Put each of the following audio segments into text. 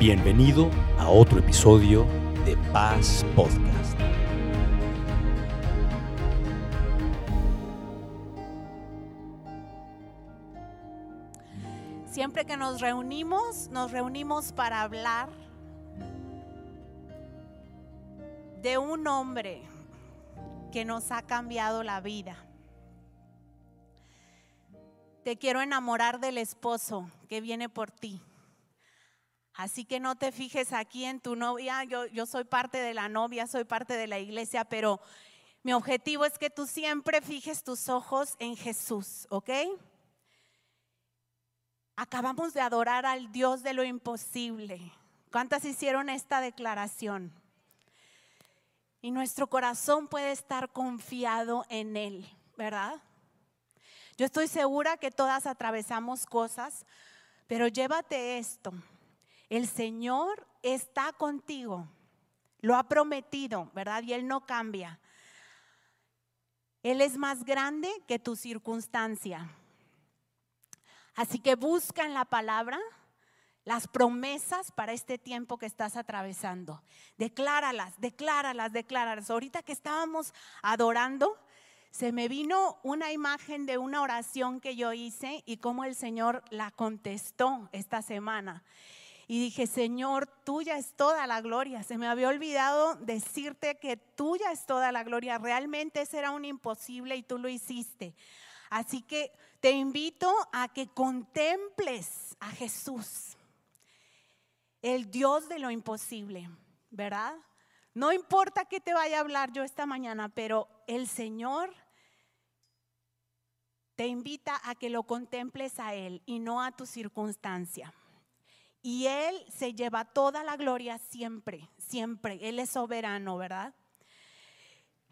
Bienvenido a otro episodio de Paz Podcast. Siempre que nos reunimos, nos reunimos para hablar de un hombre que nos ha cambiado la vida. Te quiero enamorar del esposo que viene por ti. Así que no te fijes aquí en tu novia, yo, yo soy parte de la novia, soy parte de la iglesia, pero mi objetivo es que tú siempre fijes tus ojos en Jesús, ¿ok? Acabamos de adorar al Dios de lo imposible. ¿Cuántas hicieron esta declaración? Y nuestro corazón puede estar confiado en Él, ¿verdad? Yo estoy segura que todas atravesamos cosas, pero llévate esto. El Señor está contigo. Lo ha prometido, ¿verdad? Y Él no cambia. Él es más grande que tu circunstancia. Así que busca en la palabra las promesas para este tiempo que estás atravesando. Decláralas, decláralas, decláralas. Ahorita que estábamos adorando, se me vino una imagen de una oración que yo hice y cómo el Señor la contestó esta semana y dije, Señor, tuya es toda la gloria. Se me había olvidado decirte que tuya es toda la gloria. Realmente ese era un imposible y tú lo hiciste. Así que te invito a que contemples a Jesús, el Dios de lo imposible, ¿verdad? No importa que te vaya a hablar yo esta mañana, pero el Señor te invita a que lo contemples a Él y no a tu circunstancia. Y Él se lleva toda la gloria siempre, siempre. Él es soberano, ¿verdad?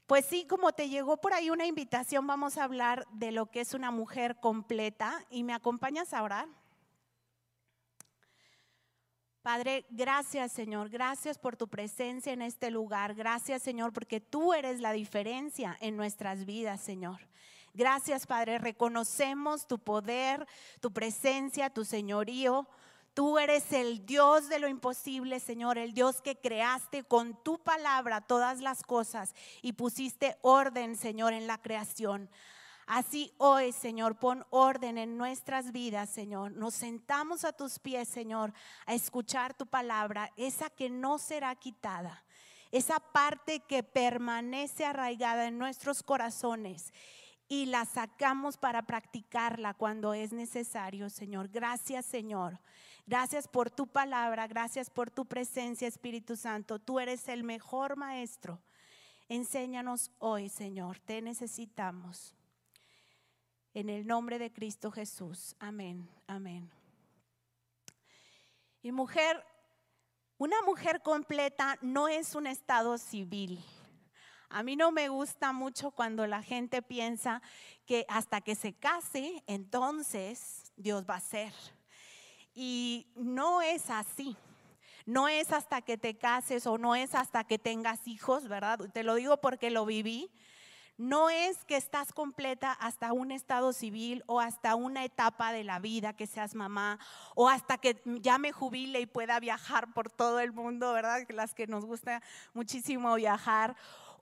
Pues sí, como te llegó por ahí una invitación, vamos a hablar de lo que es una mujer completa. ¿Y me acompañas a orar? Padre, gracias Señor, gracias por tu presencia en este lugar. Gracias Señor, porque tú eres la diferencia en nuestras vidas, Señor. Gracias Padre, reconocemos tu poder, tu presencia, tu señorío. Tú eres el Dios de lo imposible, Señor, el Dios que creaste con tu palabra todas las cosas y pusiste orden, Señor, en la creación. Así hoy, Señor, pon orden en nuestras vidas, Señor. Nos sentamos a tus pies, Señor, a escuchar tu palabra, esa que no será quitada, esa parte que permanece arraigada en nuestros corazones y la sacamos para practicarla cuando es necesario, Señor. Gracias, Señor. Gracias por tu palabra, gracias por tu presencia, Espíritu Santo. Tú eres el mejor maestro. Enséñanos hoy, Señor, te necesitamos. En el nombre de Cristo Jesús. Amén, amén. Y mujer, una mujer completa no es un estado civil. A mí no me gusta mucho cuando la gente piensa que hasta que se case, entonces Dios va a ser. Y no es así. No es hasta que te cases o no es hasta que tengas hijos, ¿verdad? Te lo digo porque lo viví. No es que estás completa hasta un estado civil o hasta una etapa de la vida que seas mamá o hasta que ya me jubile y pueda viajar por todo el mundo, ¿verdad? Las que nos gusta muchísimo viajar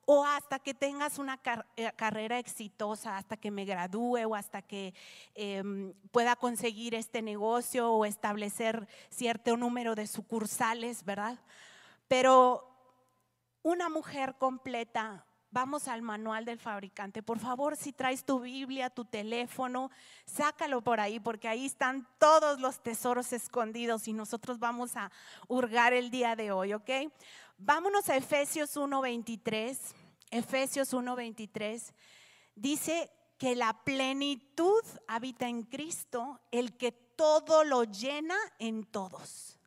o hasta que tengas una eh, carrera exitosa, hasta que me gradúe o hasta que em, pueda conseguir este negocio o establecer cierto número de sucursales, ¿verdad? Pero una mujer completa, vamos al manual del fabricante. Por favor, si traes tu Biblia, tu teléfono, sácalo por ahí, porque ahí están todos los tesoros escondidos y nosotros vamos a hurgar el día de hoy, ¿ok? Vámonos a Efesios 1.23. Efesios 1.23 dice que la plenitud habita en Cristo, el que todo lo llena en todos.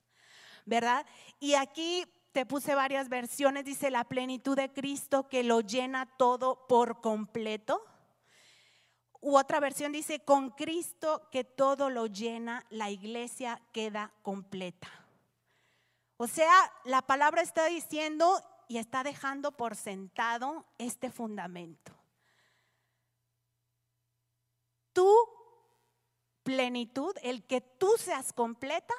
¿Verdad? Y aquí te puse varias versiones, dice la plenitud de Cristo que lo llena todo por completo. U otra versión dice, con Cristo que todo lo llena, la iglesia queda completa. O sea, la palabra está diciendo y está dejando por sentado este fundamento. Tu plenitud, el que tú seas completa,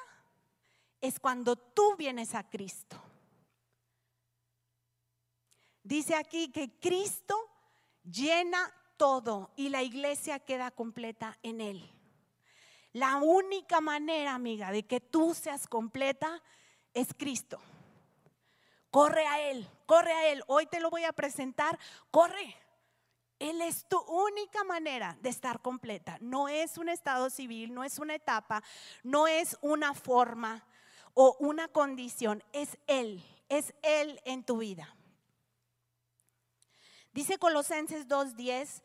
es cuando tú vienes a Cristo. Dice aquí que Cristo llena todo y la iglesia queda completa en Él. La única manera, amiga, de que tú seas completa es Cristo. Corre a Él, corre a Él. Hoy te lo voy a presentar. Corre. Él es tu única manera de estar completa. No es un estado civil, no es una etapa, no es una forma o una condición. Es Él, es Él en tu vida. Dice Colosenses 2.10,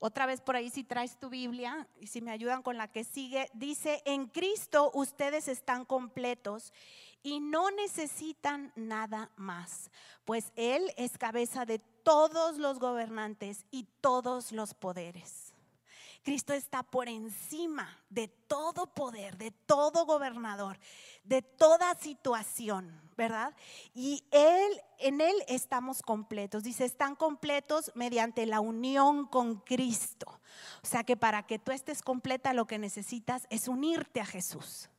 otra vez por ahí si traes tu Biblia y si me ayudan con la que sigue, dice, en Cristo ustedes están completos y no necesitan nada más, pues Él es cabeza de todos los gobernantes y todos los poderes. Cristo está por encima de todo poder, de todo gobernador, de toda situación, ¿verdad? Y él en él estamos completos. Dice, están completos mediante la unión con Cristo. O sea que para que tú estés completa lo que necesitas es unirte a Jesús.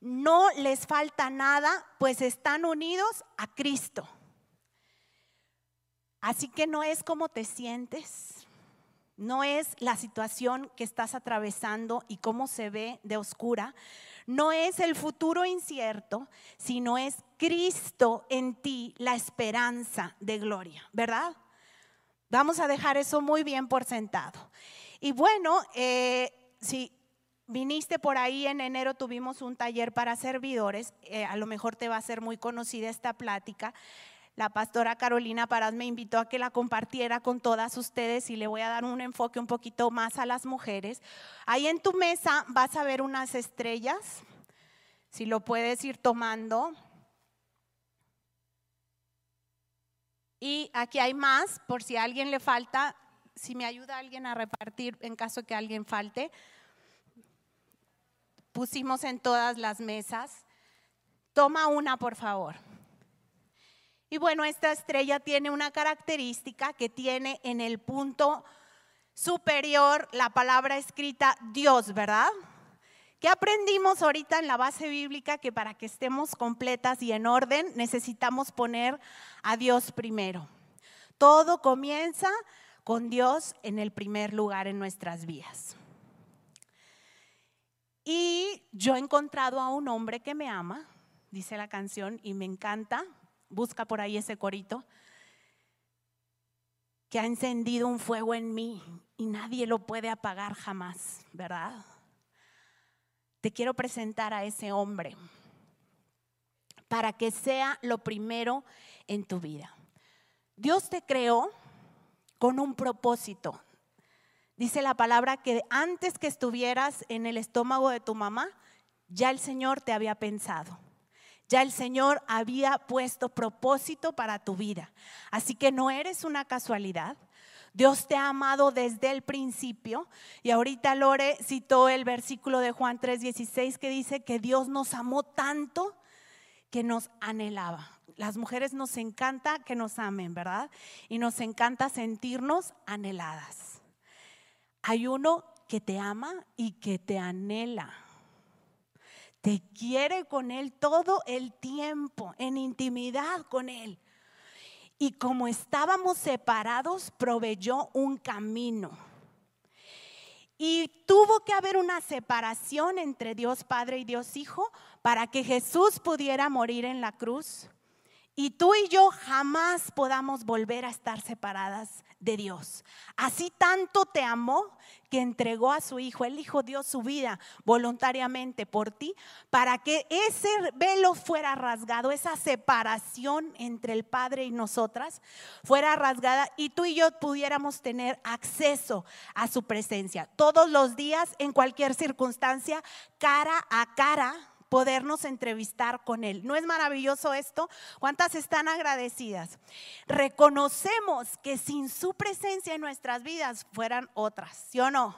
No les falta nada, pues están unidos a Cristo. Así que no es como te sientes, no es la situación que estás atravesando y cómo se ve de oscura, no es el futuro incierto, sino es Cristo en ti, la esperanza de gloria, ¿verdad? Vamos a dejar eso muy bien por sentado. Y bueno, eh, si viniste por ahí en enero, tuvimos un taller para servidores, eh, a lo mejor te va a ser muy conocida esta plática la pastora Carolina Parás me invitó a que la compartiera con todas ustedes y le voy a dar un enfoque un poquito más a las mujeres. Ahí en tu mesa vas a ver unas estrellas, si lo puedes ir tomando. Y aquí hay más, por si alguien le falta, si me ayuda alguien a repartir en caso que alguien falte. Pusimos en todas las mesas. Toma una, por favor. Y bueno, esta estrella tiene una característica que tiene en el punto superior la palabra escrita Dios, ¿verdad? ¿Qué aprendimos ahorita en la base bíblica? Que para que estemos completas y en orden necesitamos poner a Dios primero. Todo comienza con Dios en el primer lugar en nuestras vidas. Y yo he encontrado a un hombre que me ama, dice la canción, y me encanta, busca por ahí ese corito, que ha encendido un fuego en mí y nadie lo puede apagar jamás, ¿verdad? Te quiero presentar a ese hombre para que sea lo primero en tu vida. Dios te creó con un propósito. Dice la palabra que antes que estuvieras en el estómago de tu mamá, ya el Señor te había pensado. Ya el Señor había puesto propósito para tu vida. Así que no eres una casualidad. Dios te ha amado desde el principio. Y ahorita Lore citó el versículo de Juan 3:16 que dice que Dios nos amó tanto que nos anhelaba. Las mujeres nos encanta que nos amen, ¿verdad? Y nos encanta sentirnos anheladas. Hay uno que te ama y que te anhela te quiere con Él todo el tiempo, en intimidad con Él. Y como estábamos separados, proveyó un camino. Y tuvo que haber una separación entre Dios Padre y Dios Hijo para que Jesús pudiera morir en la cruz. Y tú y yo jamás podamos volver a estar separadas de Dios. Así tanto te amó que entregó a su Hijo. El Hijo dio su vida voluntariamente por ti para que ese velo fuera rasgado, esa separación entre el Padre y nosotras fuera rasgada y tú y yo pudiéramos tener acceso a su presencia todos los días, en cualquier circunstancia, cara a cara podernos entrevistar con Él. ¿No es maravilloso esto? ¿Cuántas están agradecidas? Reconocemos que sin su presencia en nuestras vidas fueran otras, ¿sí o no?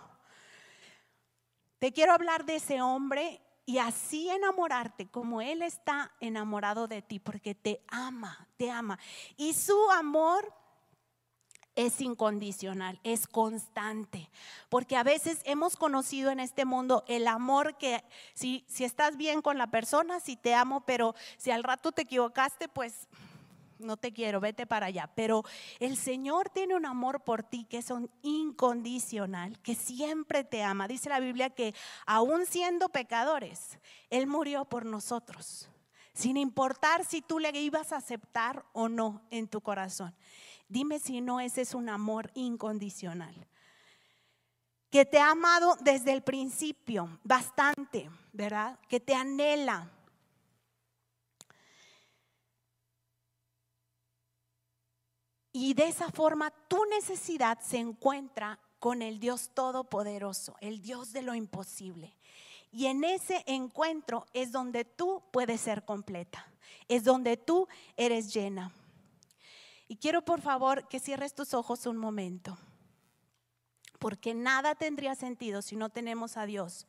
Te quiero hablar de ese hombre y así enamorarte como Él está enamorado de ti, porque te ama, te ama. Y su amor es incondicional, es constante. Porque a veces hemos conocido en este mundo el amor que si, si estás bien con la persona, si te amo, pero si al rato te equivocaste, pues no te quiero, vete para allá. Pero el Señor tiene un amor por ti que es un incondicional, que siempre te ama. Dice la Biblia que aún siendo pecadores, Él murió por nosotros, sin importar si tú le ibas a aceptar o no en tu corazón. Dime si no ese es un amor incondicional. Que te ha amado desde el principio, bastante, ¿verdad? Que te anhela. Y de esa forma tu necesidad se encuentra con el Dios Todopoderoso, el Dios de lo imposible. Y en ese encuentro es donde tú puedes ser completa, es donde tú eres llena. Y quiero por favor que cierres tus ojos un momento, porque nada tendría sentido si no tenemos a Dios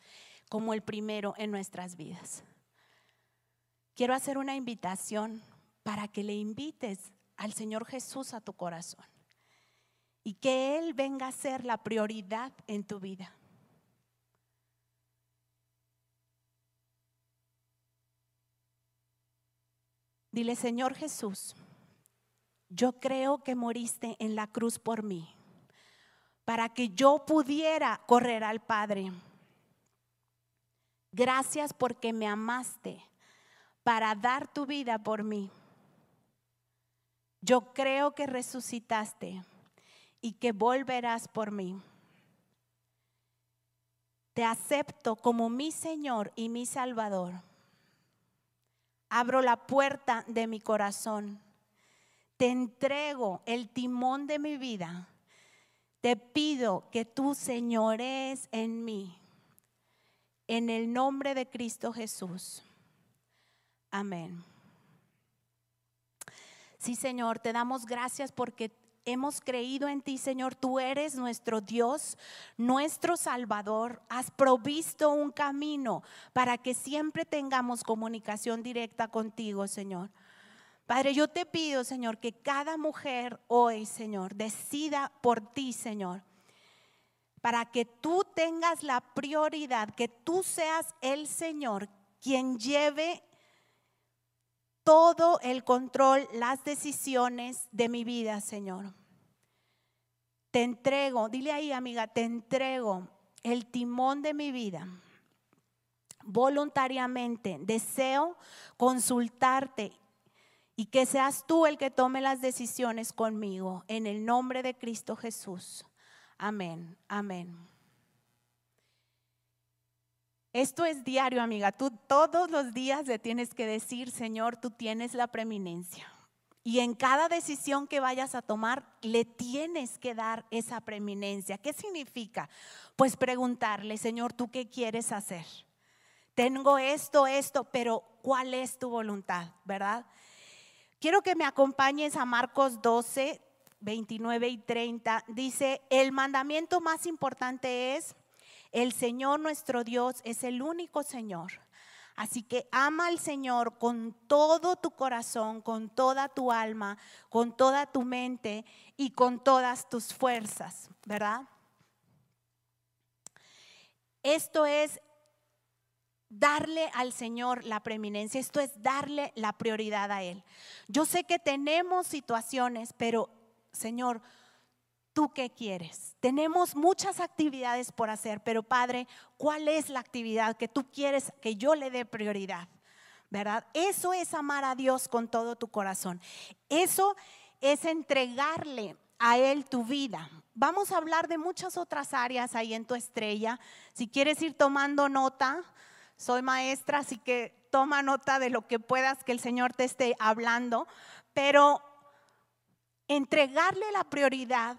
como el primero en nuestras vidas. Quiero hacer una invitación para que le invites al Señor Jesús a tu corazón y que Él venga a ser la prioridad en tu vida. Dile, Señor Jesús, yo creo que moriste en la cruz por mí, para que yo pudiera correr al Padre. Gracias porque me amaste para dar tu vida por mí. Yo creo que resucitaste y que volverás por mí. Te acepto como mi Señor y mi Salvador. Abro la puerta de mi corazón te entrego el timón de mi vida. Te pido que tú señores en mí. En el nombre de Cristo Jesús. Amén. Sí, Señor, te damos gracias porque hemos creído en ti, Señor. Tú eres nuestro Dios, nuestro Salvador. Has provisto un camino para que siempre tengamos comunicación directa contigo, Señor. Padre, yo te pido, Señor, que cada mujer hoy, Señor, decida por ti, Señor, para que tú tengas la prioridad, que tú seas el Señor quien lleve todo el control, las decisiones de mi vida, Señor. Te entrego, dile ahí, amiga, te entrego el timón de mi vida voluntariamente. Deseo consultarte y que seas tú el que tome las decisiones conmigo. En el nombre de Cristo Jesús. Amén, amén. Esto es diario, amiga. Tú todos los días le tienes que decir, Señor, tú tienes la preeminencia. Y en cada decisión que vayas a tomar, le tienes que dar esa preeminencia. ¿Qué significa? Pues preguntarle, Señor, ¿tú qué quieres hacer? Tengo esto, esto, pero ¿cuál es tu voluntad? ¿Verdad? Quiero que me acompañes a Marcos 12, 29 y 30. Dice, el mandamiento más importante es, el Señor nuestro Dios es el único Señor. Así que ama al Señor con todo tu corazón, con toda tu alma, con toda tu mente y con todas tus fuerzas, ¿verdad? Esto es darle al Señor la preeminencia, esto es darle la prioridad a Él. Yo sé que tenemos situaciones, pero Señor, ¿tú qué quieres? Tenemos muchas actividades por hacer, pero Padre, ¿cuál es la actividad que tú quieres que yo le dé prioridad? ¿Verdad? Eso es amar a Dios con todo tu corazón. Eso es entregarle a Él tu vida. Vamos a hablar de muchas otras áreas ahí en tu estrella. Si quieres ir tomando nota, soy maestra, así que toma nota de lo que puedas que el Señor te esté hablando, pero entregarle la prioridad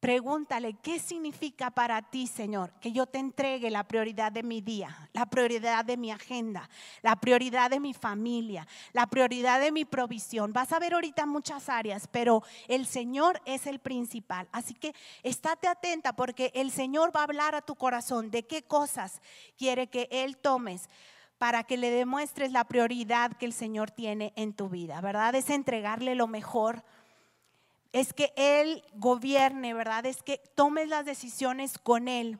Pregúntale, ¿qué significa para ti, Señor, que yo te entregue la prioridad de mi día, la prioridad de mi agenda, la prioridad de mi familia, la prioridad de mi provisión? Vas a ver ahorita muchas áreas, pero el Señor es el principal. Así que estate atenta porque el Señor va a hablar a tu corazón de qué cosas quiere que Él tomes para que le demuestres la prioridad que el Señor tiene en tu vida, ¿verdad? Es entregarle lo mejor es que Él gobierne, ¿verdad? Es que tomes las decisiones con Él.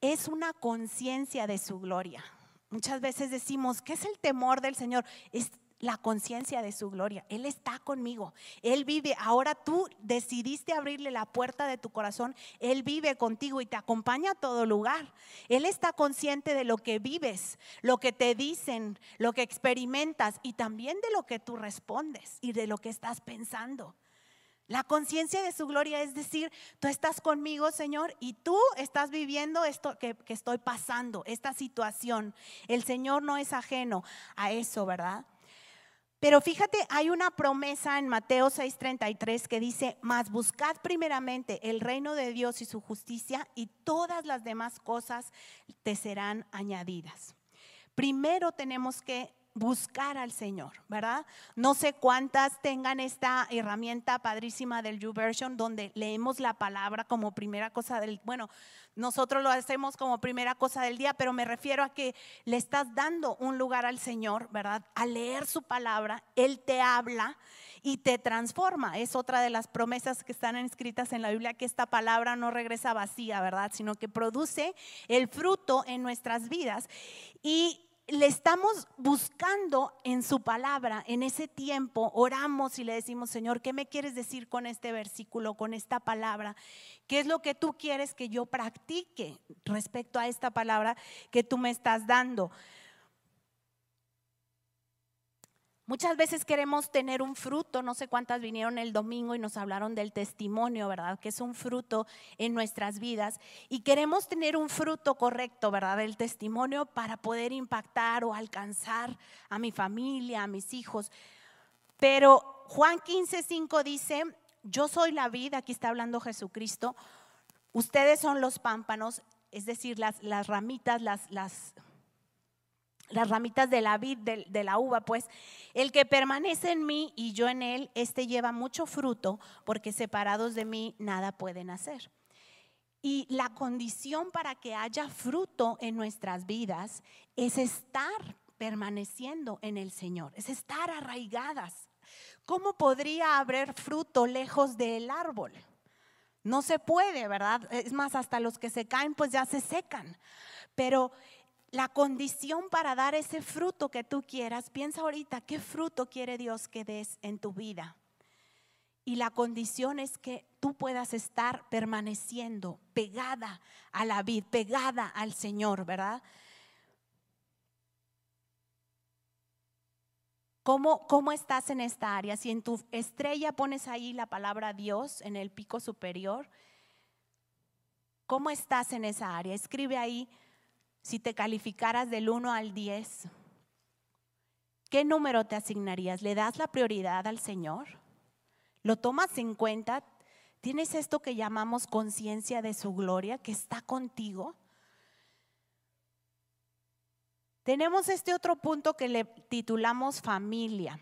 Es una conciencia de su gloria. Muchas veces decimos, ¿qué es el temor del Señor? Es la conciencia de su gloria. Él está conmigo. Él vive. Ahora tú decidiste abrirle la puerta de tu corazón. Él vive contigo y te acompaña a todo lugar. Él está consciente de lo que vives, lo que te dicen, lo que experimentas y también de lo que tú respondes y de lo que estás pensando. La conciencia de su gloria es decir, tú estás conmigo, Señor, y tú estás viviendo esto que, estoy pasando, esta situación. El Señor no es ajeno a eso, ¿verdad? Pero fíjate, hay una promesa en Mateo 6:33 que dice, mas buscad primeramente el reino de Dios y su justicia y todas las demás cosas te serán añadidas. Primero tenemos que buscar al Señor, ¿verdad? No sé cuántas tengan esta herramienta padrísima del YouVersion donde leemos la palabra como primera cosa del, bueno, nosotros lo hacemos como primera cosa del día, pero me refiero a que le estás dando un lugar al Señor, ¿verdad? Al leer su palabra, Él te habla y te transforma. Es otra de las promesas que están escritas en la Biblia, que esta palabra no regresa vacía, ¿verdad? Sino que produce el fruto en nuestras vidas. Y le estamos buscando en su palabra, en ese tiempo, oramos y le decimos, Señor, ¿qué me quieres decir con este versículo, con esta palabra? ¿Qué es lo que tú quieres que yo practique respecto a esta palabra que tú me estás dando? Muchas veces queremos tener un fruto, no sé cuántas vinieron el domingo y nos hablaron del testimonio, ¿verdad? Que es un fruto en nuestras vidas. Y queremos tener un fruto correcto, ¿verdad? El testimonio para poder impactar o alcanzar a mi familia, a mis hijos. Pero Juan 15, 5 dice, yo soy la vida, aquí está hablando Jesucristo, ustedes son los pámpanos, es decir, las, las ramitas, las, las las ramitas de la vid, de, la uva, pues el que permanece en mí y yo en él, este lleva mucho fruto, porque separados de mí nada pueden hacer. Y la condición para que haya fruto en nuestras vidas es estar permaneciendo en el Señor, es estar arraigadas. ¿Cómo podría haber fruto lejos del árbol? No se puede, ¿verdad? Es más, hasta los que se caen, pues ya se secan. Pero la condición para dar ese fruto que tú quieras, piensa ahorita qué fruto quiere Dios que des en tu vida. Y la condición es que tú puedas estar permaneciendo pegada a la vid, pegada al Señor, ¿verdad? ¿Cómo, ¿Cómo estás en esta área? Si en tu estrella pones ahí la palabra Dios en el pico superior, ¿cómo estás en esa área? Escribe ahí si te calificaras del 1 al 10, ¿qué número te asignarías? ¿Le das la prioridad al Señor? ¿Lo tomas en cuenta? ¿Tienes esto que llamamos conciencia de su gloria, que está contigo? Tenemos este otro punto que le titulamos familia.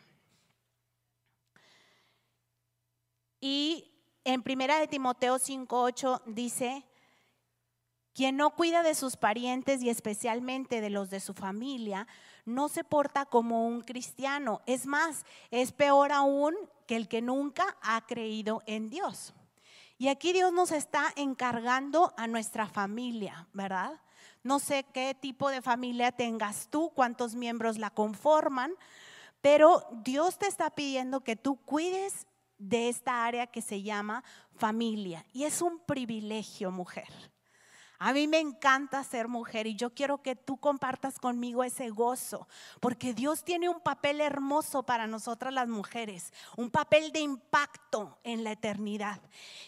Y en primera de Timoteo 5:8 dice, quien no cuida de sus parientes y especialmente de los de su familia, no se porta como un cristiano. Es más, es peor aún que el que nunca ha creído en Dios. Y aquí Dios nos está encargando a nuestra familia, ¿verdad? No sé qué tipo de familia tengas tú, cuántos miembros la conforman, pero Dios te está pidiendo que tú cuides de esta área que se llama familia. Y es un privilegio, mujer. A mí me encanta ser mujer y yo quiero que tú compartas conmigo ese gozo, porque Dios tiene un papel hermoso para nosotras las mujeres, un papel de impacto en la eternidad.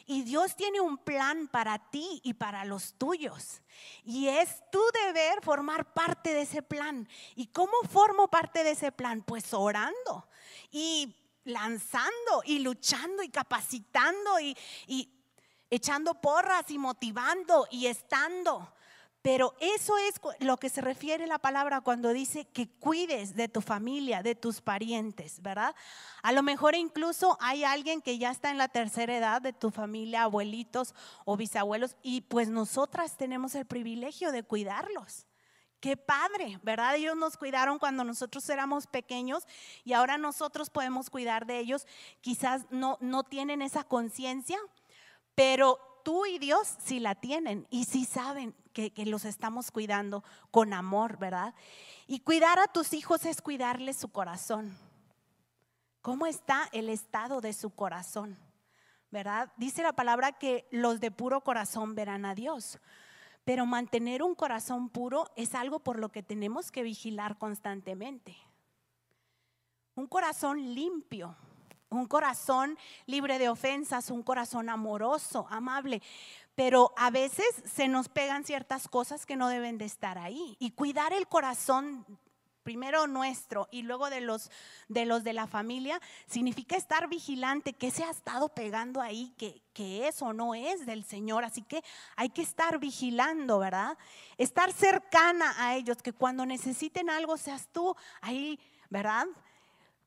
Y Dios tiene un plan para ti y para los tuyos. Y es tu deber formar parte de ese plan. ¿Y cómo formo parte de ese plan? Pues orando y lanzando y luchando y capacitando y, y echando porras y motivando y estando. Pero eso es lo que se refiere la palabra cuando dice que cuides de tu familia, de tus parientes, ¿verdad? A lo mejor incluso hay alguien que ya está en la tercera edad de tu familia, abuelitos o bisabuelos, y pues nosotras tenemos el privilegio de cuidarlos. Qué padre, ¿verdad? Ellos nos cuidaron cuando nosotros éramos pequeños y ahora nosotros podemos cuidar de ellos. Quizás no, no tienen esa conciencia, pero tú y Dios sí la tienen y sí saben que, los estamos cuidando con amor, ¿verdad? Y cuidar a tus hijos es cuidarles su corazón. ¿Cómo está el estado de su corazón? ¿Verdad? Dice la palabra que los de puro corazón verán a Dios. Pero mantener un corazón puro es algo por lo que tenemos que vigilar constantemente. Un corazón limpio, un corazón libre de ofensas, un corazón amoroso, amable. Pero a veces se nos pegan ciertas cosas que no deben de estar ahí. Y cuidar el corazón primero nuestro y luego de los de los de la familia, significa estar vigilante, que se ha estado pegando ahí, que, que es o no es del Señor. Así que hay que estar vigilando, ¿verdad? Estar cercana a ellos, que cuando necesiten algo seas tú ahí, ¿verdad?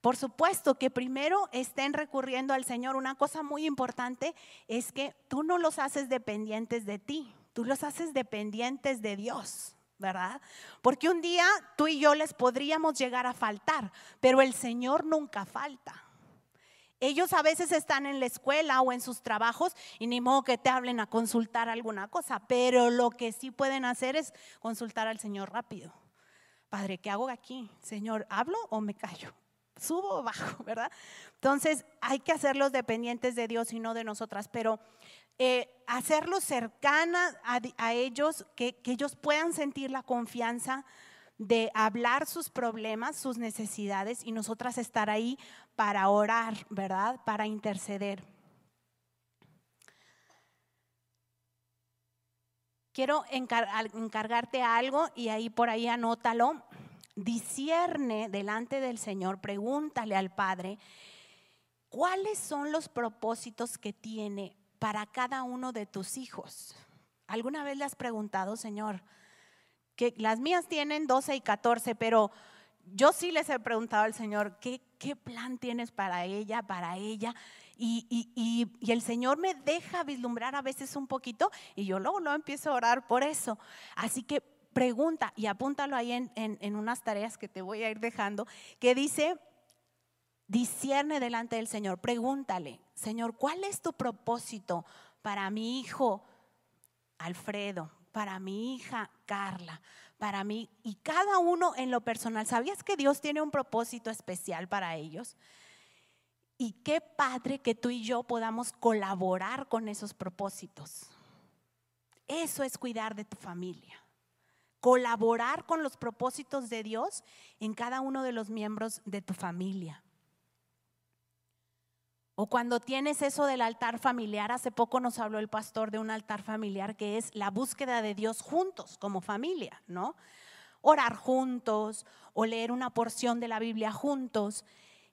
Por supuesto que primero estén recurriendo al Señor. Una cosa muy importante es que tú no los haces dependientes de ti, tú los haces dependientes de Dios. ¿verdad? Porque un día tú y yo les podríamos llegar a faltar, pero el Señor nunca falta. Ellos a veces están en la escuela o en sus trabajos y ni modo que te hablen a consultar alguna cosa, pero lo que sí pueden hacer es consultar al Señor rápido. Padre, ¿qué hago aquí? Señor, ¿hablo o me callo? ¿Subo o bajo? ¿Verdad? Entonces hay que hacerlos dependientes de Dios y no de nosotras, pero eh, hacerlos cercana a, ellos, que ellos puedan sentir la confianza de hablar sus problemas, sus necesidades y nosotras estar ahí para orar, ¿verdad? Para interceder. Quiero encargarte algo y ahí por ahí anótalo. Discierne delante del Señor, pregúntale al Padre, ¿cuáles son los propósitos que tiene para cada uno de tus hijos. ¿Alguna vez le has preguntado, Señor? Que las mías tienen 12 y 14, pero yo sí les he preguntado al Señor, ¿qué, plan tienes para ella, para ella? Y, el Señor me deja vislumbrar a veces un poquito y yo luego lo empiezo a orar por eso. Así que pregunta y apúntalo ahí en, en, en unas tareas que te voy a ir dejando, que dice, discierne delante del Señor, pregúntale, Señor, ¿cuál es tu propósito para mi hijo Alfredo, para mi hija Carla, para mí y cada uno en lo personal? ¿Sabías que Dios tiene un propósito especial para ellos? Y qué padre que tú y yo podamos colaborar con esos propósitos. Eso es cuidar de tu familia. Colaborar con los propósitos de Dios en cada uno de los miembros de tu familia. O cuando tienes eso del altar familiar, hace poco nos habló el pastor de un altar familiar que es la búsqueda de Dios juntos como familia, ¿no? Orar juntos o leer una porción de la Biblia juntos.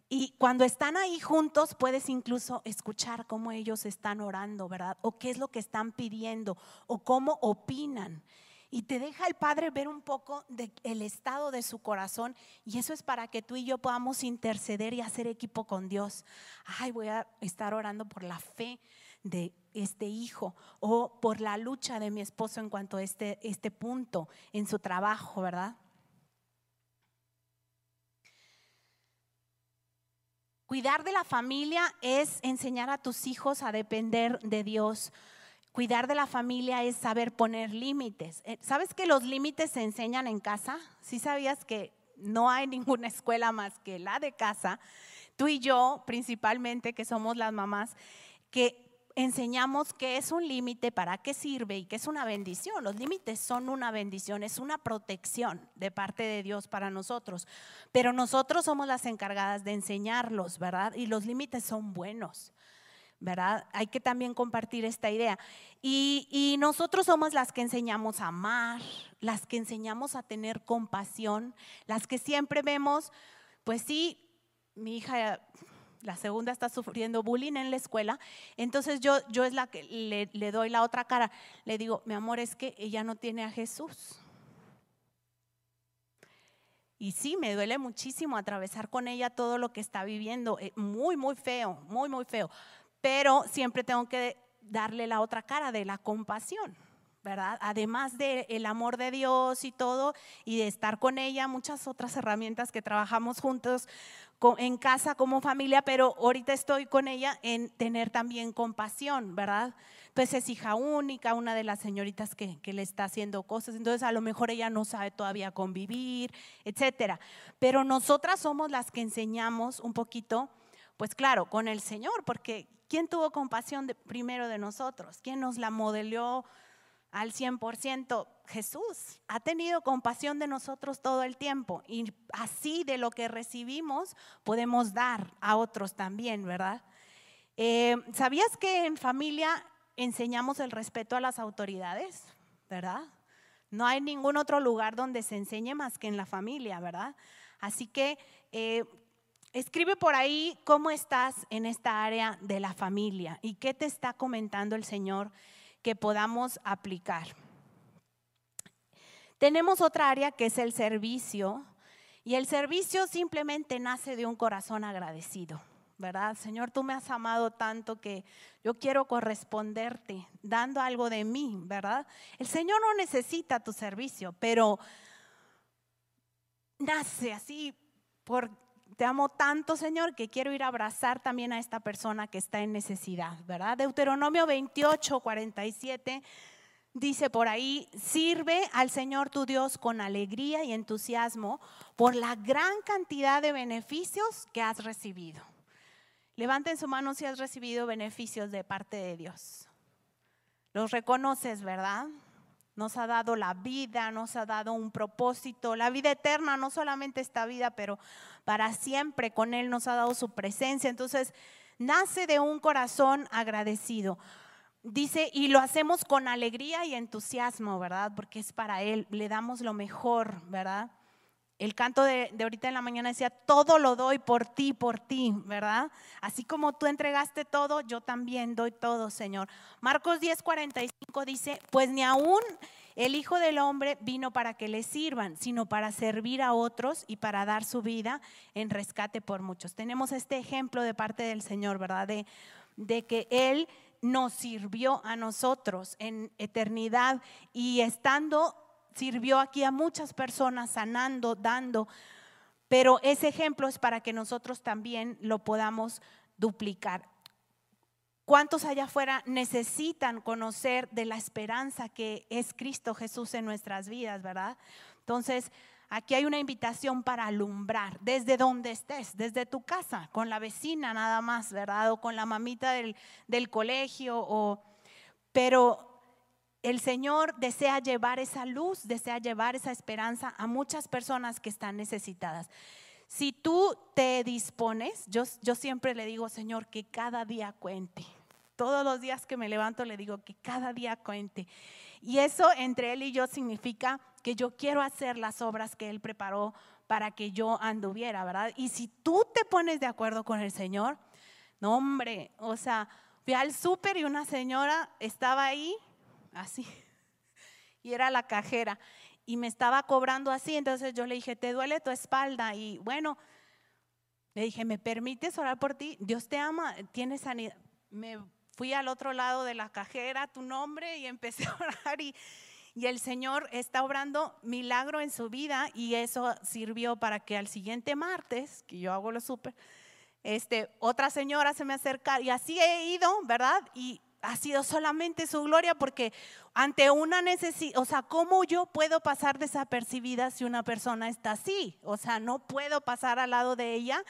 Y cuando están ahí juntos, puedes incluso escuchar cómo ellos están orando, ¿verdad? O qué es lo que están pidiendo, o cómo opinan y te deja el Padre ver un poco del estado de su corazón y eso es para que tú y yo podamos interceder y hacer equipo con Dios. Ay, voy a estar orando por la fe de este hijo o por la lucha de mi esposo en cuanto a este, este punto en su trabajo, ¿verdad? Cuidar de la familia es enseñar a tus hijos a depender de Dios. Cuidar de la familia es saber poner límites. Eh, ¿Sabes que los límites se enseñan en casa? ¿Sí sabías que no hay ninguna escuela más que la de casa? Tú y yo, principalmente, que somos las mamás, que enseñamos qué es un límite, para qué sirve y qué es una bendición. Los límites son una bendición, es una protección de parte de Dios para nosotros. Pero nosotros somos las encargadas de enseñarlos, ¿verdad? Y los límites son buenos. ¿Verdad? Hay que también compartir esta idea. Y, nosotros somos las que enseñamos a amar, las que enseñamos a tener compasión, las que siempre vemos, pues sí, mi hija, la segunda está sufriendo bullying en la escuela, entonces yo, yo es la que le, le doy la otra cara, le digo, mi amor, es que ella no tiene a Jesús. Y sí, me duele muchísimo atravesar con ella todo lo que está viviendo. Eh, muy, muy feo, muy, muy feo pero siempre tengo que darle la otra cara de la compasión, ¿verdad? Además del amor de Dios y todo, y de estar con ella, muchas otras herramientas que trabajamos juntos en casa como familia, pero ahorita estoy con ella en tener también compasión, ¿verdad? Pues es hija única, una de las señoritas que, que, le está haciendo cosas, entonces a lo mejor ella no sabe todavía convivir, etcétera. Pero nosotras somos las que enseñamos un poquito, pues claro, con el Señor, porque ¿quién tuvo compasión primero de nosotros? ¿Quién nos la modeló? al 100%. Jesús ha tenido compasión de nosotros todo el tiempo y así de lo que recibimos podemos dar a otros también, ¿verdad? Eh, ¿Sabías que en familia enseñamos el respeto a las autoridades, ¿verdad? No hay ningún otro lugar donde se enseñe más que en la familia, ¿verdad? Así que eh, escribe por ahí cómo estás en esta área de la familia y qué te está comentando el Señor que podamos aplicar. Tenemos otra área que es el servicio y el servicio simplemente nace de un corazón agradecido. ¿verdad? Señor, tú me has amado tanto que yo quiero corresponderte dando algo de mí, ¿verdad? El Señor no necesita tu servicio, pero nace así por te amo tanto, Señor, que quiero ir a abrazar también a esta persona que está en necesidad, ¿verdad? Deuteronomio 28, 47 dice por ahí, sirve al Señor tu Dios con alegría y entusiasmo por la gran cantidad de beneficios que has recibido. Levanten su mano si has recibido beneficios de parte de Dios. Los reconoces, ¿verdad? nos ha dado la vida, nos ha dado un propósito, la vida eterna, no solamente esta vida, pero para siempre con Él nos ha dado su presencia. Entonces, nace de un corazón agradecido. Dice, y lo hacemos con alegría y entusiasmo, ¿verdad? Porque es para Él, le damos lo mejor, ¿verdad? El canto de, ahorita en la mañana decía, todo lo doy por ti, por ti, ¿verdad? Así como tú entregaste todo, yo también doy todo, Señor. Marcos 10, 45 dice, pues ni aún el Hijo del Hombre vino para que le sirvan, sino para servir a otros y para dar su vida en rescate por muchos. Tenemos este ejemplo de parte del Señor, ¿verdad? De, de que Él nos sirvió a nosotros en eternidad y estando sirvió aquí a muchas personas sanando, dando, pero ese ejemplo es para que nosotros también lo podamos duplicar. ¿Cuántos allá afuera necesitan conocer de la esperanza que es Cristo Jesús en nuestras vidas, verdad? Entonces, aquí hay una invitación para alumbrar desde donde estés, desde tu casa, con la vecina nada más, ¿verdad? O con la mamita del, del colegio, o, pero el Señor desea llevar esa luz, desea llevar esa esperanza a muchas personas que están necesitadas. Si tú te dispones, yo, yo siempre le digo, Señor, que cada día cuente. Todos los días que me levanto le digo que cada día cuente. Y eso entre Él y yo significa que yo quiero hacer las obras que Él preparó para que yo anduviera, ¿verdad? Y si tú te pones de acuerdo con el Señor, no hombre, o sea, fui al súper y una señora estaba ahí así. Y era la cajera. Y me estaba cobrando así. Entonces yo le dije, ¿te duele tu espalda? Y bueno, le dije, ¿me permites orar por ti? Dios te ama, tienes sanidad. Me fui al otro lado de la cajera, tu nombre, y empecé a orar. Y, y el Señor está obrando milagro en su vida. Y eso sirvió para que al siguiente martes, que yo hago lo súper, este, otra señora se me acerca y así he ido, ¿verdad? Y ha sido solamente su gloria porque ante una necesidad, o sea, ¿cómo yo puedo pasar desapercibida si una persona está así? O sea, no puedo pasar al lado de ella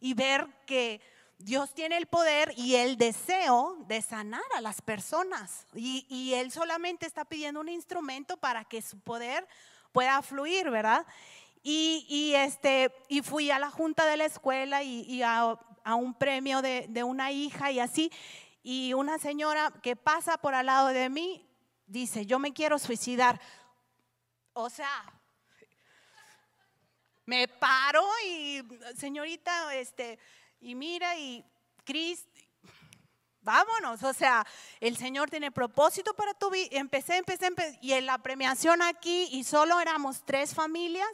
y ver que Dios tiene el poder y el deseo de sanar a las personas. Y, y Él solamente está pidiendo un instrumento para que su poder pueda fluir, ¿verdad? Y, y este, y fui a la junta de la escuela y, a, a, un premio de, de una hija y así y una señora que pasa por al lado de mí dice, yo me quiero suicidar. O sea, me paro y señorita, este, y mira y Cris, vámonos. O sea, el Señor tiene propósito para tu vida. Empecé, empecé, empecé, y en la premiación aquí, y solo éramos tres familias,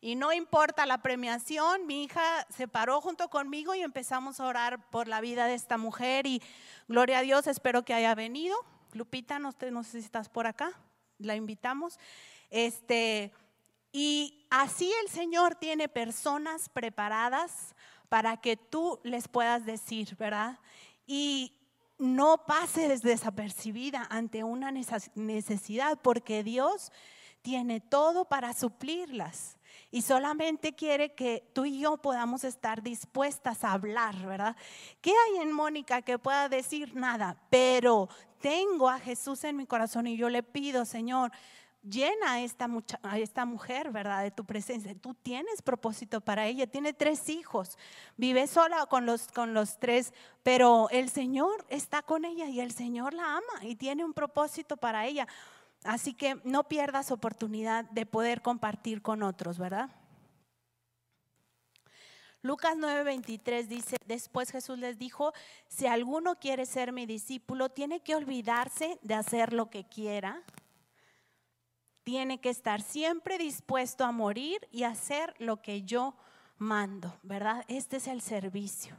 y no importa la premiación, mi hija se paró junto conmigo y empezamos a orar por la vida de esta mujer y gloria a Dios, espero que haya venido. Lupita, no, no sé si estás por acá. la invitamos. Este, y así el Señor tiene personas preparadas para que tú les puedas decir, ¿verdad? Y no pases desapercibida ante una necesidad, porque Dios tiene todo para suplirlas. Y solamente quiere que tú y yo podamos estar dispuestas a hablar, ¿verdad? ¿Qué hay en Mónica que pueda decir nada? Pero tengo a Jesús en mi corazón y yo le pido, Señor, llena a esta, a esta mujer, ¿verdad? De tu presencia. Tú tienes propósito para ella. Tiene tres hijos. Vive sola con los, con los tres, pero el Señor está con ella y el Señor la ama y tiene un propósito para ella. Así que no pierdas oportunidad de poder compartir con otros, ¿verdad? Lucas 9:23 dice, después Jesús les dijo, si alguno quiere ser mi discípulo, tiene que olvidarse de hacer lo que quiera, tiene que estar siempre dispuesto a morir y hacer lo que yo mando, ¿verdad? Este es el servicio.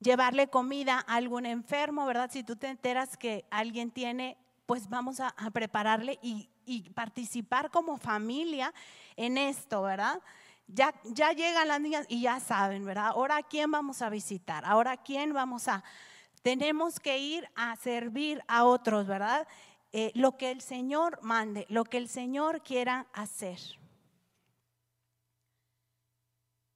Llevarle comida a algún enfermo, ¿verdad? Si tú te enteras que alguien tiene, pues vamos a, prepararle y, participar como familia en esto, ¿verdad? Ya, ya llegan las niñas y ya saben, ¿verdad? Ahora a quién vamos a visitar, ahora a quién vamos a... Tenemos que ir a servir a otros, ¿verdad? Eh, lo que el Señor mande, lo que el Señor quiera hacer.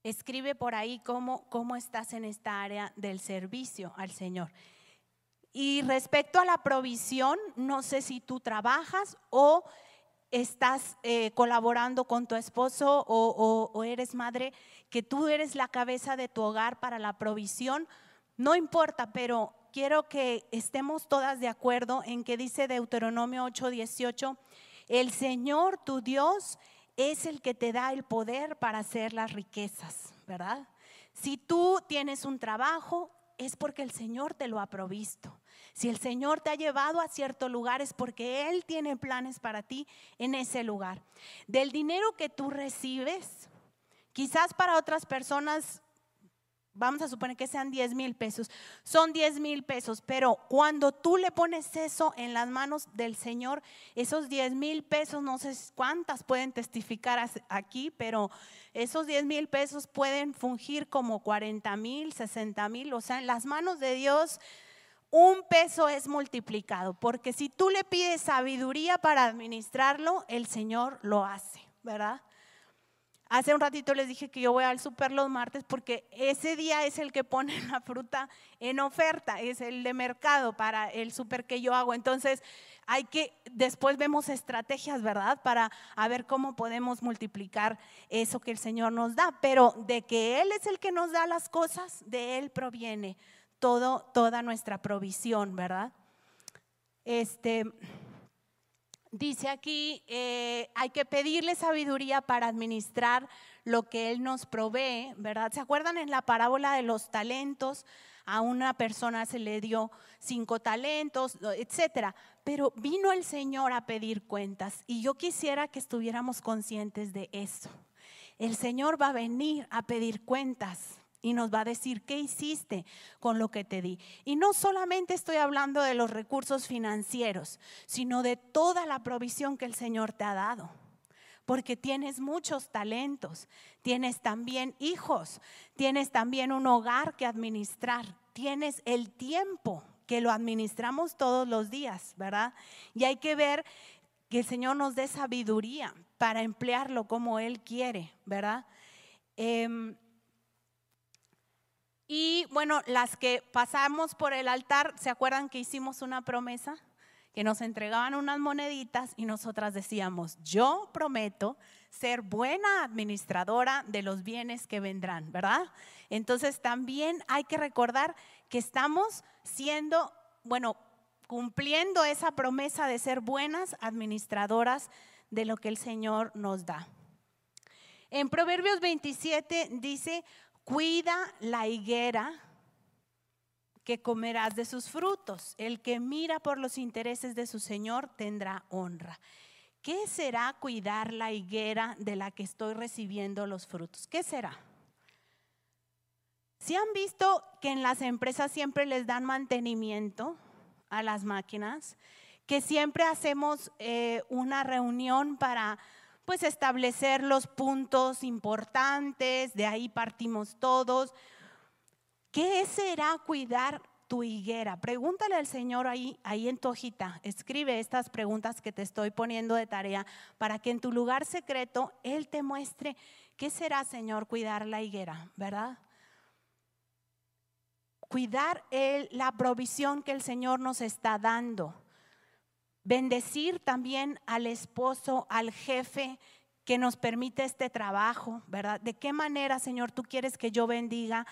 Escribe por ahí cómo, cómo estás en esta área del servicio al Señor. Y respecto a la provisión, no sé si tú trabajas o estás eh, colaborando con tu esposo o, o, eres madre, que tú eres la cabeza de tu hogar para la provisión, no importa, pero quiero que estemos todas de acuerdo en que dice Deuteronomio 8:18, el Señor tu Dios es el que te da el poder para hacer las riquezas, ¿verdad? Si tú tienes un trabajo, es porque el Señor te lo ha provisto. Si el Señor te ha llevado a cierto lugar es porque Él tiene planes para ti en ese lugar. Del dinero que tú recibes, quizás para otras personas vamos a suponer que sean 10 mil pesos, son 10 mil pesos, pero cuando tú le pones eso en las manos del Señor, esos 10 mil pesos, no sé cuántas pueden testificar aquí, pero esos 10 mil pesos pueden fungir como 40 mil, 60 mil, o sea, en las manos de Dios. Un peso es multiplicado, porque si tú le pides sabiduría para administrarlo, el Señor lo hace, ¿verdad? Hace un ratito les dije que yo voy al super los martes porque ese día es el que pone la fruta en oferta, es el de mercado para el super que yo hago. Entonces, hay que, después vemos estrategias, ¿verdad? Para a ver cómo podemos multiplicar eso que el Señor nos da. Pero de que Él es el que nos da las cosas, de Él proviene todo, toda nuestra provisión, ¿verdad? Este. Dice aquí, eh, hay que pedirle sabiduría para administrar lo que Él nos provee, ¿verdad? ¿Se acuerdan en la parábola de los talentos? A una persona se le dio cinco talentos, etcétera. Pero vino el Señor a pedir cuentas y yo quisiera que estuviéramos conscientes de eso. El Señor va a venir a pedir cuentas y nos va a decir qué hiciste con lo que te di. Y no solamente estoy hablando de los recursos financieros, sino de toda la provisión que el Señor te ha dado. Porque tienes muchos talentos, tienes también hijos, tienes también un hogar que administrar, tienes el tiempo que lo administramos todos los días, ¿verdad? Y hay que ver que el Señor nos dé sabiduría para emplearlo como Él quiere, ¿verdad? Em, bueno, las que pasamos por el altar, ¿se acuerdan que hicimos una promesa? Que nos entregaban unas moneditas y nosotras decíamos, yo prometo ser buena administradora de los bienes que vendrán, ¿verdad? Entonces también hay que recordar que estamos siendo, bueno, cumpliendo esa promesa de ser buenas administradoras de lo que el Señor nos da. En Proverbios 27 dice, Cuida la higuera que comerás de sus frutos. El que mira por los intereses de su Señor tendrá honra. ¿Qué será cuidar la higuera de la que estoy recibiendo los frutos? ¿Qué será? Si han visto que en las empresas siempre les dan mantenimiento a las máquinas, que siempre hacemos eh, una reunión para pues establecer los puntos importantes, de ahí partimos todos. ¿Qué será cuidar tu higuera? Pregúntale al Señor ahí, ahí en tu hojita. Escribe estas preguntas que te estoy poniendo de tarea para que en tu lugar secreto Él te muestre qué será, Señor, cuidar la higuera, ¿verdad? Cuidar la provisión que el Señor nos está dando. Bendecir también al esposo, al jefe que nos permite este trabajo, ¿verdad? ¿De qué manera, Señor, tú quieres que yo bendiga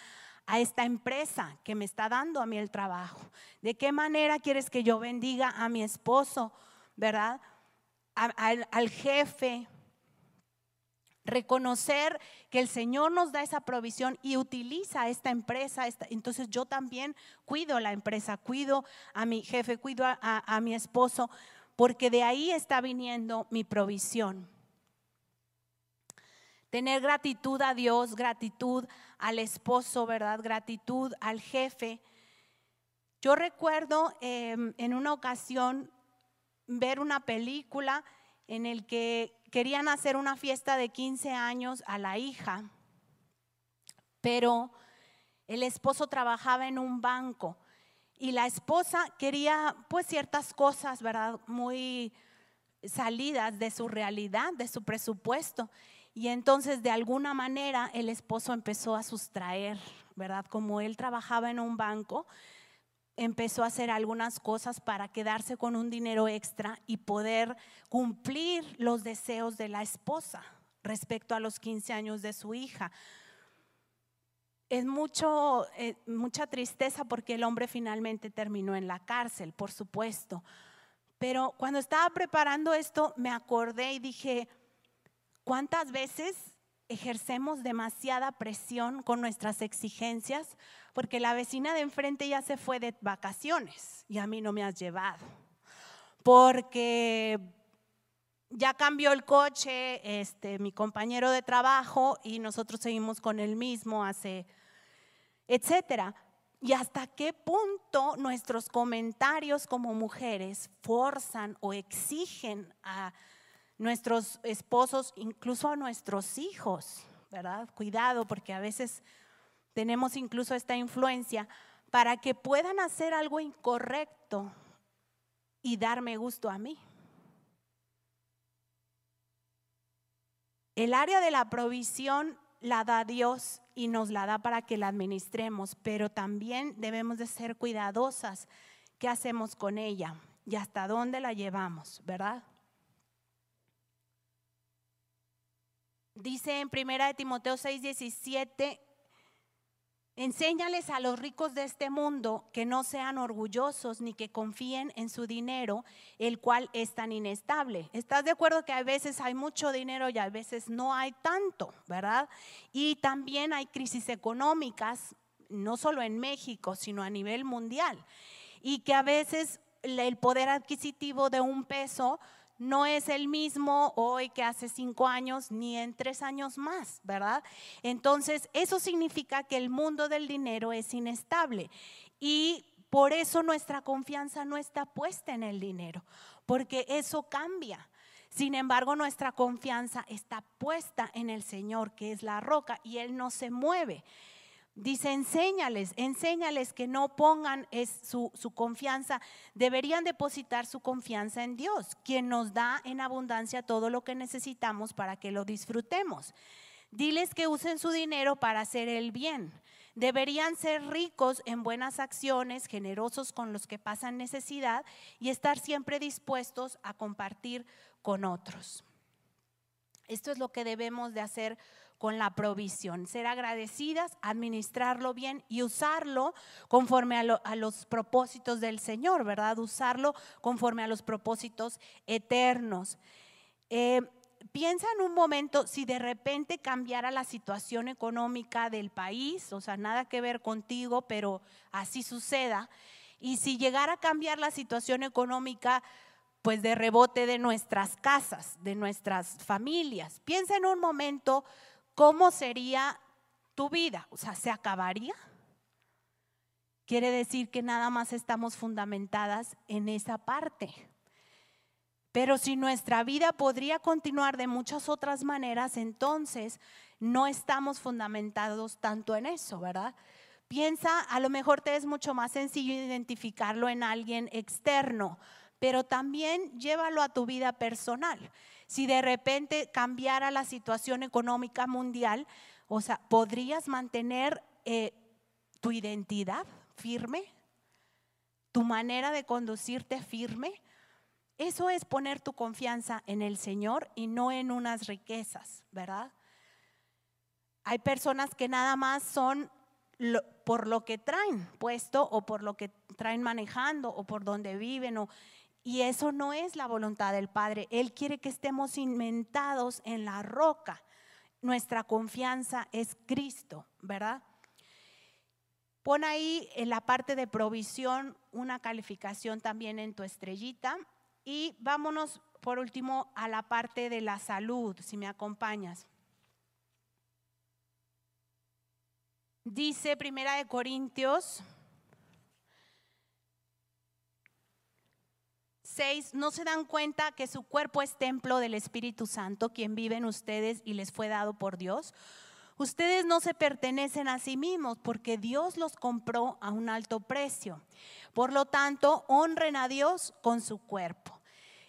a esta empresa que me está dando a mí el trabajo? ¿De qué manera quieres que yo bendiga a mi esposo, verdad? al, jefe. Reconocer que el Señor nos da esa provisión y utiliza esta empresa. entonces yo también cuido la empresa, cuido a mi jefe, cuido a mi esposo, porque de ahí está viniendo mi provisión. Tener gratitud a Dios, gratitud al esposo, ¿verdad? Gratitud al jefe. Yo recuerdo em, en una ocasión ver una película en el que querían hacer una fiesta de 15 años a la hija, pero el esposo trabajaba en un banco y la esposa quería pues ciertas cosas, ¿verdad? Muy salidas de su realidad, de su presupuesto. Y entonces de alguna manera el esposo empezó a sustraer, ¿verdad? Como él trabajaba en un banco, empezó a hacer algunas cosas para quedarse con un dinero extra y poder cumplir los deseos de la esposa respecto a los 15 años de su hija. Es mucho, eh, mucha tristeza porque el hombre finalmente terminó en la cárcel, por supuesto. Pero cuando estaba preparando esto, me acordé y dije, ¿Cuántas veces ejercemos demasiada presión con nuestras exigencias? Porque la vecina de enfrente ya se fue de vacaciones y a mí no me has llevado. Porque ya cambió el coche este, mi compañero de trabajo y nosotros seguimos con el mismo hace, etcétera. Y hasta qué punto nuestros comentarios como mujeres forzan o exigen a nuestros esposos, incluso a nuestros hijos, ¿verdad? Cuidado, porque a veces tenemos incluso esta influencia para que puedan hacer algo incorrecto y darme gusto a mí. El área de la provisión la da Dios y nos la da para que la administremos, pero también debemos de ser cuidadosas qué hacemos con ella y hasta dónde la llevamos, ¿verdad? Dice en primera Timoteo 6, 17, enséñales a los ricos de este mundo que no sean orgullosos ni que confíen en su dinero, el cual es tan inestable. ¿Estás de acuerdo que a veces hay mucho dinero y a veces no hay tanto, verdad? Y también hay crisis económicas, no solo en México, sino a nivel mundial. Y que a veces el poder adquisitivo de un peso no es el mismo hoy que hace cinco años ni en tres años más, ¿verdad? Entonces, eso significa que el mundo del dinero es inestable y por eso nuestra confianza no está puesta en el dinero, porque eso cambia. Sin embargo, nuestra confianza está puesta en el Señor, que es la roca, y Él no se mueve. Dice, enséñales, enséñales que no pongan su, su, confianza, deberían depositar su confianza en Dios, quien nos da en abundancia todo lo que necesitamos para que lo disfrutemos. Diles que usen su dinero para hacer el bien. Deberían ser ricos en buenas acciones, generosos con los que pasan necesidad y estar siempre dispuestos a compartir con otros. Esto es lo que debemos de hacer con la provisión, ser agradecidas, administrarlo bien y usarlo conforme a, los propósitos del Señor, ¿verdad? Usarlo conforme a los propósitos eternos. Eh, piensa en un momento si de repente cambiara la situación económica del país, o sea, nada que ver contigo, pero así suceda, y si llegara a cambiar la situación económica, pues de rebote de nuestras casas, de nuestras familias. Piensa en un momento ¿cómo sería tu vida? O sea, ¿se acabaría? Quiere decir que nada más estamos fundamentadas en esa parte. Pero si nuestra vida podría continuar de muchas otras maneras, entonces no estamos fundamentados tanto en eso, ¿verdad? Piensa, a lo mejor te es mucho más sencillo identificarlo en alguien externo, pero también llévalo a tu vida personal. Si de repente cambiara la situación económica mundial, o sea, ¿podrías mantener eh, tu identidad firme? ¿Tu manera de conducirte firme? Eso es poner tu confianza en el Señor y no en unas riquezas, ¿verdad? Hay personas que nada más son por lo que traen puesto o por lo que traen manejando o por donde viven o y eso no es la voluntad del Padre. Él quiere que estemos inventados en la roca. Nuestra confianza es Cristo, ¿verdad? Pon ahí en la parte de provisión una calificación también en tu estrellita. Y vámonos por último a la parte de la salud, si me acompañas. Dice Primera de Corintios 6, ¿no se dan cuenta que su cuerpo es templo del Espíritu Santo, quien vive en ustedes y les fue dado por Dios? Ustedes no se pertenecen a sí mismos porque Dios los compró a un alto precio. Por lo tanto, honren a Dios con su cuerpo.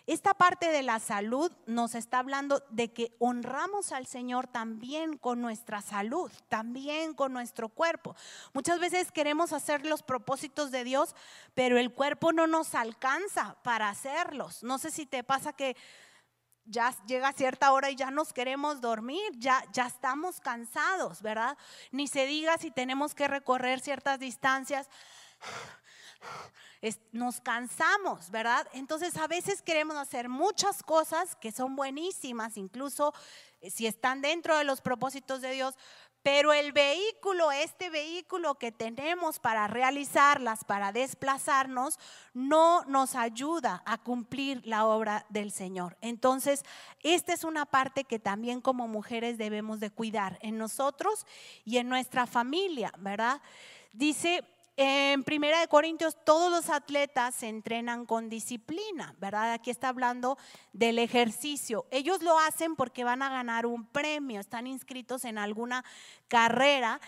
Esta parte de la salud nos está hablando de que honramos al Señor también con nuestra salud, también con nuestro cuerpo. Muchas veces queremos hacer los propósitos de Dios, pero el cuerpo no nos alcanza para hacerlos. No sé si te pasa que ya llega cierta hora y ya nos queremos dormir, ya, ya estamos cansados, ¿verdad? Ni se diga si tenemos que recorrer ciertas distancias nos cansamos, ¿verdad? Entonces a veces queremos hacer muchas cosas que son buenísimas, incluso eh, si están dentro de los propósitos de Dios, pero el vehículo, este vehículo que tenemos para realizarlas, para desplazarnos, no nos ayuda a cumplir la obra del Señor. Entonces, esta es una parte que también como mujeres debemos de cuidar en nosotros y en nuestra familia, ¿verdad? Dice en Primera de Corintios, todos los atletas se entrenan con disciplina, ¿verdad? Aquí está hablando del ejercicio. Ellos lo hacen porque van a ganar un premio, están inscritos en alguna carrera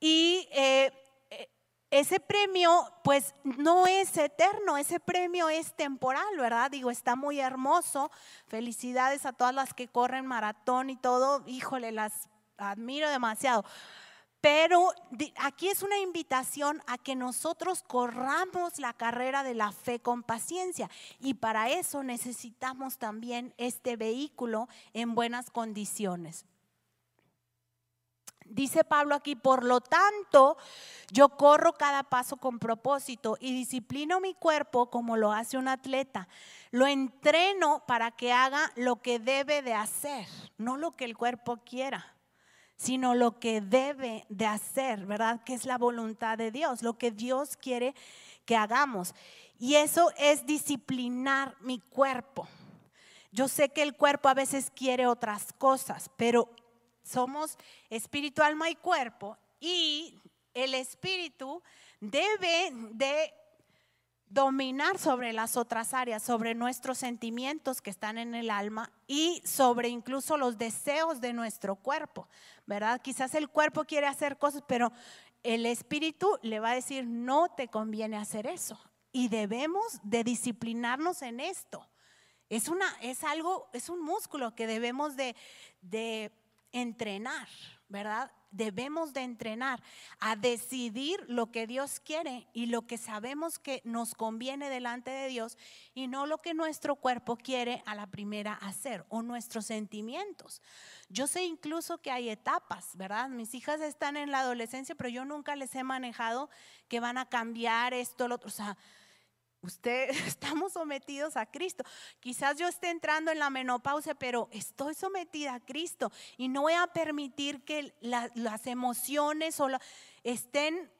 y eh, eh, ese premio, pues no es eterno, ese premio es temporal, ¿verdad? Digo, está muy hermoso. Felicidades a todas las que corren maratón y todo. Híjole, las admiro demasiado. Pero aquí es una invitación a que nosotros corramos la carrera de la fe con paciencia y para eso necesitamos también este vehículo en buenas condiciones. Dice Pablo aquí, por lo tanto, yo corro cada paso con propósito y disciplino mi cuerpo como lo hace un atleta. Lo entreno para que haga lo que debe de hacer, no lo que el cuerpo quiera sino lo que debe de hacer, ¿verdad? Que es la voluntad de Dios, lo que Dios quiere que hagamos. Y eso es disciplinar mi cuerpo. Yo sé que el cuerpo a veces quiere otras cosas, pero somos espíritu, alma y cuerpo y el espíritu debe de dominar sobre las otras áreas, sobre nuestros sentimientos que están en el alma y sobre incluso los deseos de nuestro cuerpo, ¿verdad? Quizás el cuerpo quiere hacer cosas, pero el espíritu le va a decir, no te conviene hacer eso. Y debemos de disciplinarnos en esto. Es, una, es algo, es un músculo que debemos de, de entrenar, ¿verdad? debemos de entrenar a decidir lo que Dios quiere y lo que sabemos que nos conviene delante de Dios y no lo que nuestro cuerpo quiere a la primera hacer o nuestros sentimientos. Yo sé incluso que hay etapas, ¿verdad? Mis hijas están en la adolescencia, pero yo nunca les he manejado que van a cambiar esto, lo otro. O sea, Usted, estamos sometidos a Cristo. Quizás yo esté entrando en la menopausia, pero estoy sometida a Cristo y no voy a permitir que las emociones o estén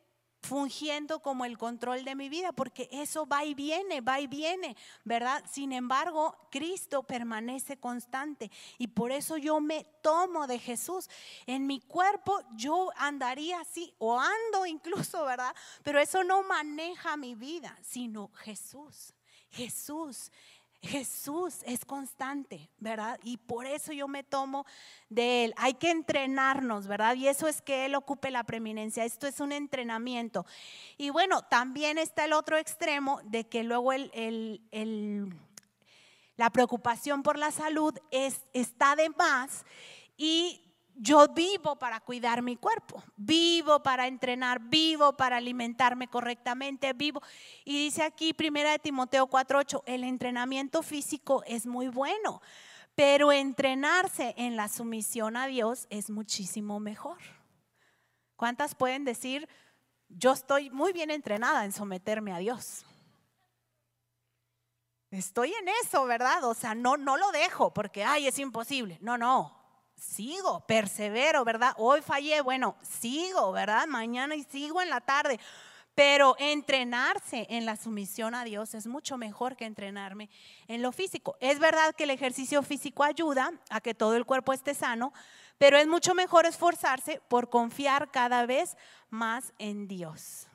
fungiendo como el control de mi vida, porque eso va y viene, va y viene, ¿verdad? Sin embargo, Cristo permanece constante y por eso yo me tomo de Jesús. En mi cuerpo yo andaría así o ando incluso, ¿verdad? Pero eso no maneja mi vida, sino Jesús. Jesús Jesús es constante, ¿verdad? Y por eso yo me tomo de Él. Hay que entrenarnos, ¿verdad? Y eso es que Él ocupe la preeminencia. Esto es un entrenamiento. Y bueno, también está el otro extremo de que luego el, la preocupación por la salud es, está de más y yo vivo para cuidar mi cuerpo, vivo para entrenar, vivo para alimentarme correctamente, vivo. Y dice aquí, primera de Timoteo 4:8, el entrenamiento físico es muy bueno, pero entrenarse en la sumisión a Dios es muchísimo mejor. ¿Cuántas pueden decir, yo estoy muy bien entrenada en someterme a Dios? Estoy en eso, ¿verdad? O sea, no, no lo dejo porque, ay, es imposible. No, no, sigo, persevero, ¿verdad? Hoy fallé, bueno, sigo, ¿verdad? Mañana y sigo en la tarde. Pero entrenarse en la sumisión a Dios es mucho mejor que entrenarme en lo físico. Es verdad que el ejercicio físico ayuda a que todo el cuerpo esté sano, pero es mucho mejor esforzarse por confiar cada vez más en Dios.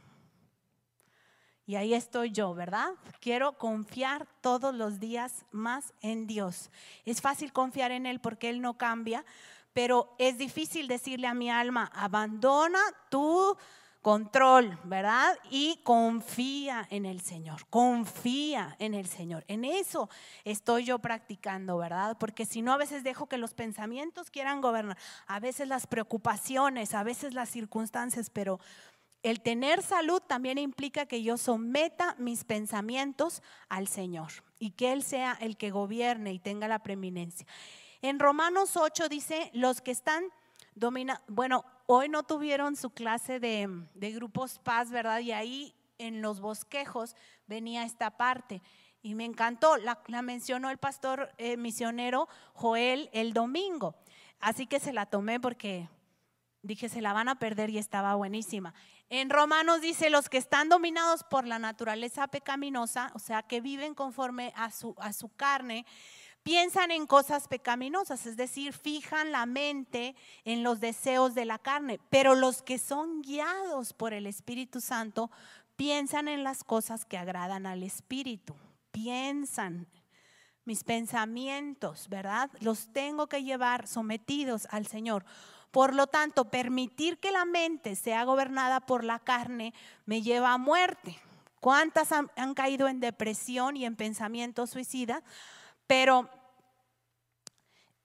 Y ahí estoy yo, ¿verdad? Quiero confiar todos los días más en Dios. Es fácil confiar en Él porque Él no cambia, pero es difícil decirle a mi alma, abandona tu control, ¿verdad? Y confía en el Señor, confía en el Señor. En eso estoy yo practicando, ¿verdad? Porque si no, a veces dejo que los pensamientos quieran gobernar, a veces las preocupaciones, a veces las circunstancias, pero el tener salud también implica que yo someta mis pensamientos al Señor y que Él sea el que gobierne y tenga la preeminencia. En Romanos 8 dice, los que están dominando, bueno, hoy no tuvieron su clase de, grupos paz, ¿verdad? Y ahí en los bosquejos venía esta parte. Y me encantó, la, mencionó el pastor eh, misionero Joel el domingo. Así que se la tomé porque dije, se la van a perder y estaba buenísima. En Romanos dice, los que están dominados por la naturaleza pecaminosa, o sea, que viven conforme a su, a su carne, piensan en cosas pecaminosas, es decir, fijan la mente en los deseos de la carne, pero los que son guiados por el Espíritu Santo piensan en las cosas que agradan al Espíritu, piensan mis pensamientos, ¿verdad? Los tengo que llevar sometidos al Señor. Por lo tanto, permitir que la mente sea gobernada por la carne me lleva a muerte. ¿Cuántas han, caído en depresión y en pensamiento suicida? Pero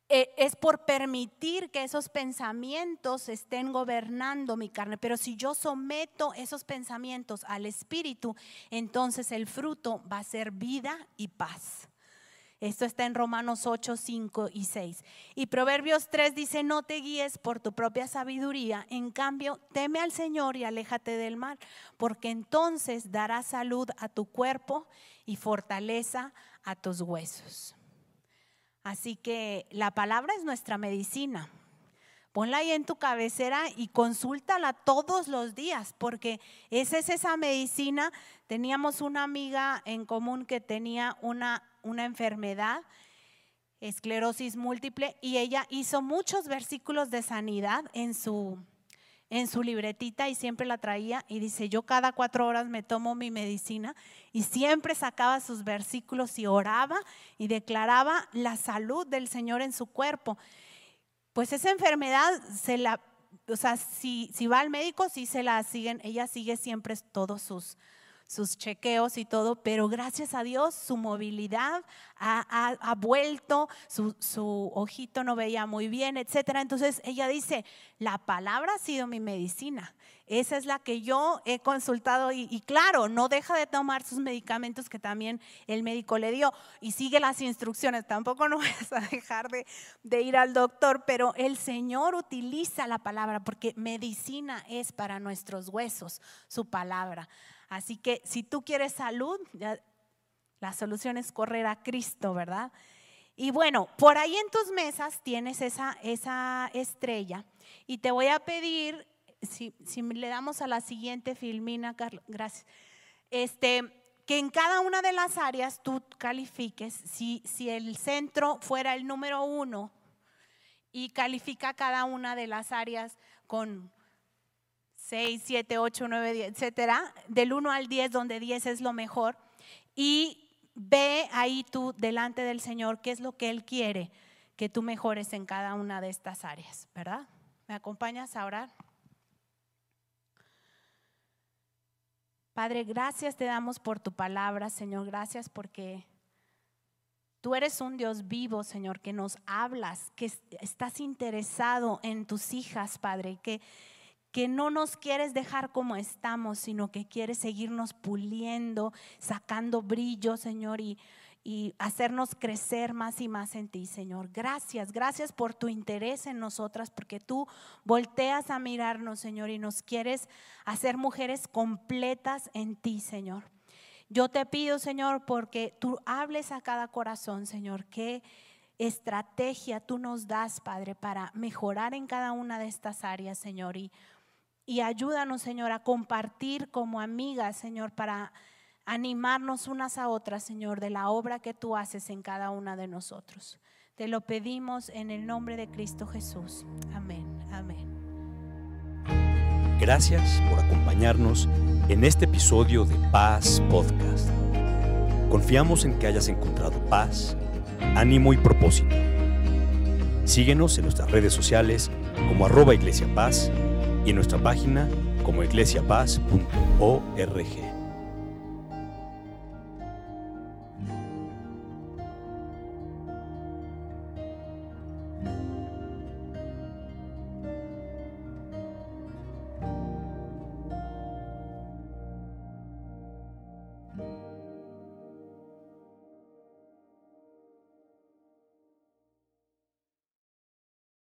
eh, es por permitir que esos pensamientos estén gobernando mi carne. Pero si yo someto esos pensamientos al Espíritu, entonces el fruto va a ser vida y paz. Esto está en Romanos 8, 5 y 6. Y Proverbios 3 dice, no te guíes por tu propia sabiduría, en cambio, teme al Señor y aléjate del mal, porque entonces dará salud a tu cuerpo y fortaleza a tus huesos. Así que la palabra es nuestra medicina. Ponla ahí en tu cabecera y consúltala todos los días, porque esa es esa medicina. Teníamos una amiga en común que tenía una una enfermedad, esclerosis múltiple, y ella hizo muchos versículos de sanidad en su, en su libretita y siempre la traía y dice, yo cada cuatro horas me tomo mi medicina y siempre sacaba sus versículos y oraba y declaraba la salud del Señor en su cuerpo. Pues esa enfermedad se la, o sea, si, si va al médico, sí se la siguen, ella sigue siempre todos sus, sus chequeos y todo, pero gracias a Dios su movilidad ha, vuelto, su, ojito no veía muy bien, etcétera. Entonces ella dice, la palabra ha sido mi medicina. Esa es la que yo he consultado y, claro, no deja de tomar sus medicamentos que también el médico le dio y sigue las instrucciones. Tampoco no vas a dejar de, de ir al doctor, pero el Señor utiliza la palabra porque medicina es para nuestros huesos, su palabra. Así que si tú quieres salud, la solución es correr a Cristo, ¿verdad? Y bueno, por ahí en tus mesas tienes esa, esa estrella y te voy a pedir, si, si le damos a la siguiente filmina, Carlos, gracias, este, que en cada una de las áreas tú califiques, si, si el centro fuera el número uno y califica cada una de las áreas con 6, 7, 8, 9, 10, etcétera, del 1 al 10, donde 10 es lo mejor. Y ve ahí tú delante del Señor qué es lo que Él quiere que tú mejores en cada una de estas áreas, ¿verdad? ¿Me acompañas a orar? Padre, gracias te damos por tu palabra, Señor. Gracias porque tú eres un Dios vivo, Señor, que nos hablas, que estás interesado en tus hijas, Padre, que, que no nos quieres dejar como estamos, sino que quieres seguirnos puliendo, sacando brillo, Señor, y y hacernos crecer más y más en ti, Señor. Gracias, gracias por tu interés en nosotras, porque tú volteas a mirarnos, Señor, y nos quieres hacer mujeres completas en ti, Señor. Yo te pido, Señor, porque tú hables a cada corazón, Señor, qué estrategia tú nos das, Padre, para mejorar en cada una de estas áreas, Señor. Y, y ayúdanos, Señor, a compartir como amigas, Señor, para animarnos unas a otras, Señor, de la obra que tú haces en cada una de nosotros. Te lo pedimos en el nombre de Cristo Jesús. Amén, amén. Gracias por acompañarnos en este episodio de Paz Podcast. Confiamos en que hayas encontrado paz, ánimo y propósito. Síguenos en nuestras redes sociales como arroba Iglesia y nuestra página como iglesiapaz.org.